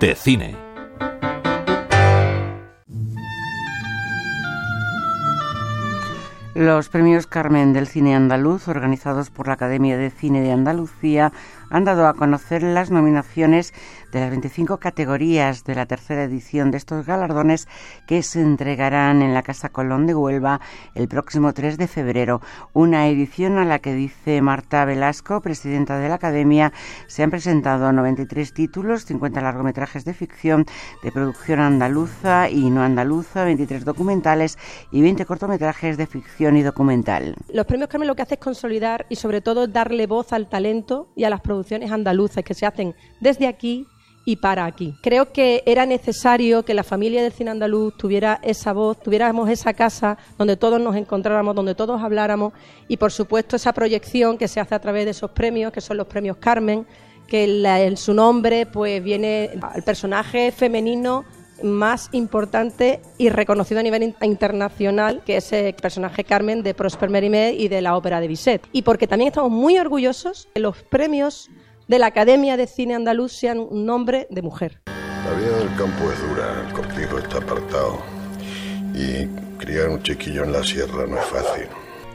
de cine. Los premios Carmen del Cine Andaluz, organizados por la Academia de Cine de Andalucía, han dado a conocer las nominaciones de las 25 categorías de la tercera edición de estos galardones que se entregarán en la Casa Colón de Huelva el próximo 3 de febrero. Una edición a la que dice Marta Velasco, presidenta de la Academia, se han presentado 93 títulos, 50 largometrajes de ficción de producción andaluza y no andaluza, 23 documentales y 20 cortometrajes de ficción y documental. Los premios Carmen lo que hace es consolidar y sobre todo darle voz al talento y a las producciones andaluzas que se hacen desde aquí y para aquí. Creo que era necesario que la familia del cine andaluz tuviera esa voz, tuviéramos esa casa donde todos nos encontráramos, donde todos habláramos y por supuesto esa proyección que se hace a través de esos premios, que son los premios Carmen, que en su nombre pues viene el personaje femenino más importante y reconocido a nivel internacional, que es el personaje Carmen de Prosper Mérimée y de la ópera de Bizet. Y porque también estamos muy orgullosos de los premios de la Academia de Cine Andaluz sean un nombre de mujer. La vida del campo es dura, el cortijo está apartado y criar un chiquillo en la sierra no es fácil.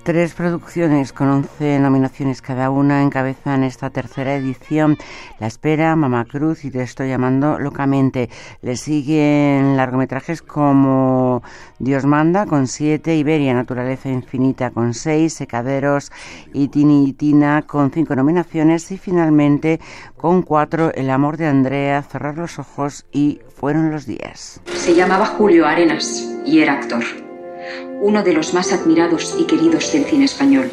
Tres producciones con 11 nominaciones cada una encabezan esta tercera edición. La Espera, Mamá Cruz y Te estoy llamando locamente. Le siguen largometrajes como Dios manda con siete, Iberia, Naturaleza Infinita con seis, Secaderos y Tini y Tina con cinco nominaciones y finalmente con cuatro El amor de Andrea, Cerrar los ojos y Fueron los días. Se llamaba Julio Arenas y era actor uno de los más admirados y queridos del cine español.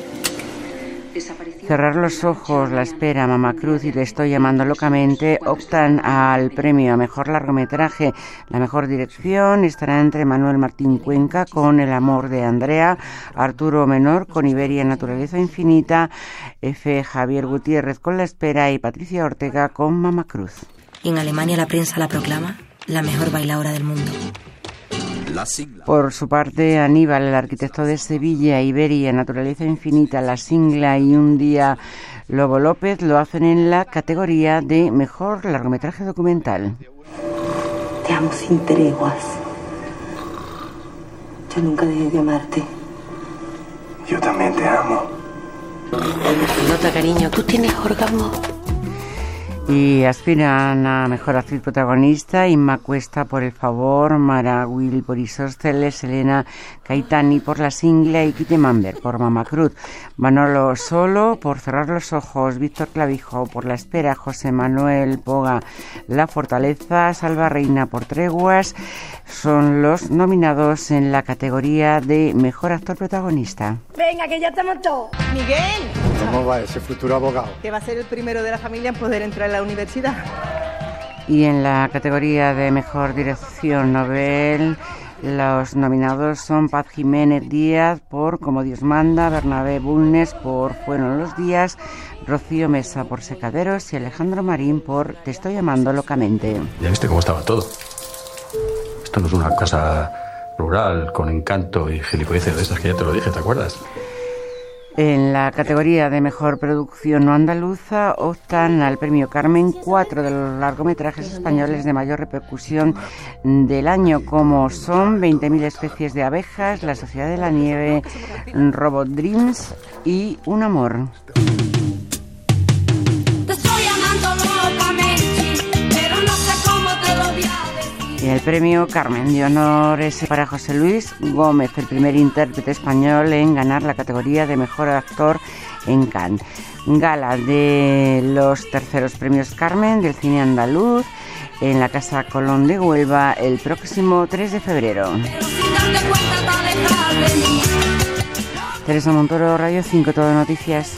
Cerrar los ojos, La Espera, Mamá Cruz y Te Estoy Llamando Locamente optan al premio a Mejor Largometraje. La mejor dirección estará entre Manuel Martín Cuenca con El Amor de Andrea, Arturo Menor con Iberia Naturaleza Infinita, F. Javier Gutiérrez con La Espera y Patricia Ortega con Mamá Cruz. Y en Alemania la prensa la proclama la mejor bailadora del mundo. Por su parte, Aníbal, el arquitecto de Sevilla, Iberia, Naturaleza Infinita, La Singla y Un Día Lobo López lo hacen en la categoría de Mejor Largometraje Documental. Te amo sin treguas. Yo nunca dejé de amarte. Yo también te amo. Nota, cariño, tú tienes orgasmo y aspiran a mejor actriz protagonista Inma Cuesta por El Favor, Mara Will por Isósceles, Elena Caitani por La Singla y Kite Mamber por Mama Cruz, Manolo Solo por Cerrar los Ojos, Víctor Clavijo por La Espera, José Manuel Poga La Fortaleza, Salva Reina por Treguas, son los nominados en la categoría de Mejor Actor Protagonista. Venga, que ya estamos todos. Miguel. ¿Cómo va ese futuro abogado? Que va a ser el primero de la familia en poder entrar en la universidad. Y en la categoría de mejor dirección novel, los nominados son Paz Jiménez Díaz por Como Dios manda, Bernabé Bulnes por Fueron los días, Rocío Mesa por Secaderos y Alejandro Marín por Te estoy llamando locamente. Ya viste cómo estaba todo. Esto no es una casa rural con encanto y gilipolleces de estas que ya te lo dije, ¿te acuerdas? En la categoría de mejor producción no andaluza optan al premio Carmen cuatro de los largometrajes españoles de mayor repercusión del año, como son 20.000 especies de abejas, La Sociedad de la Nieve, Robot Dreams y Un Amor. Y el premio Carmen de Honor es para José Luis Gómez, el primer intérprete español en ganar la categoría de mejor actor en Cannes. Gala de los terceros premios Carmen del cine andaluz en la Casa Colón de Huelva el próximo 3 de febrero. Teresa Montoro, Radio 5, Todo Noticias.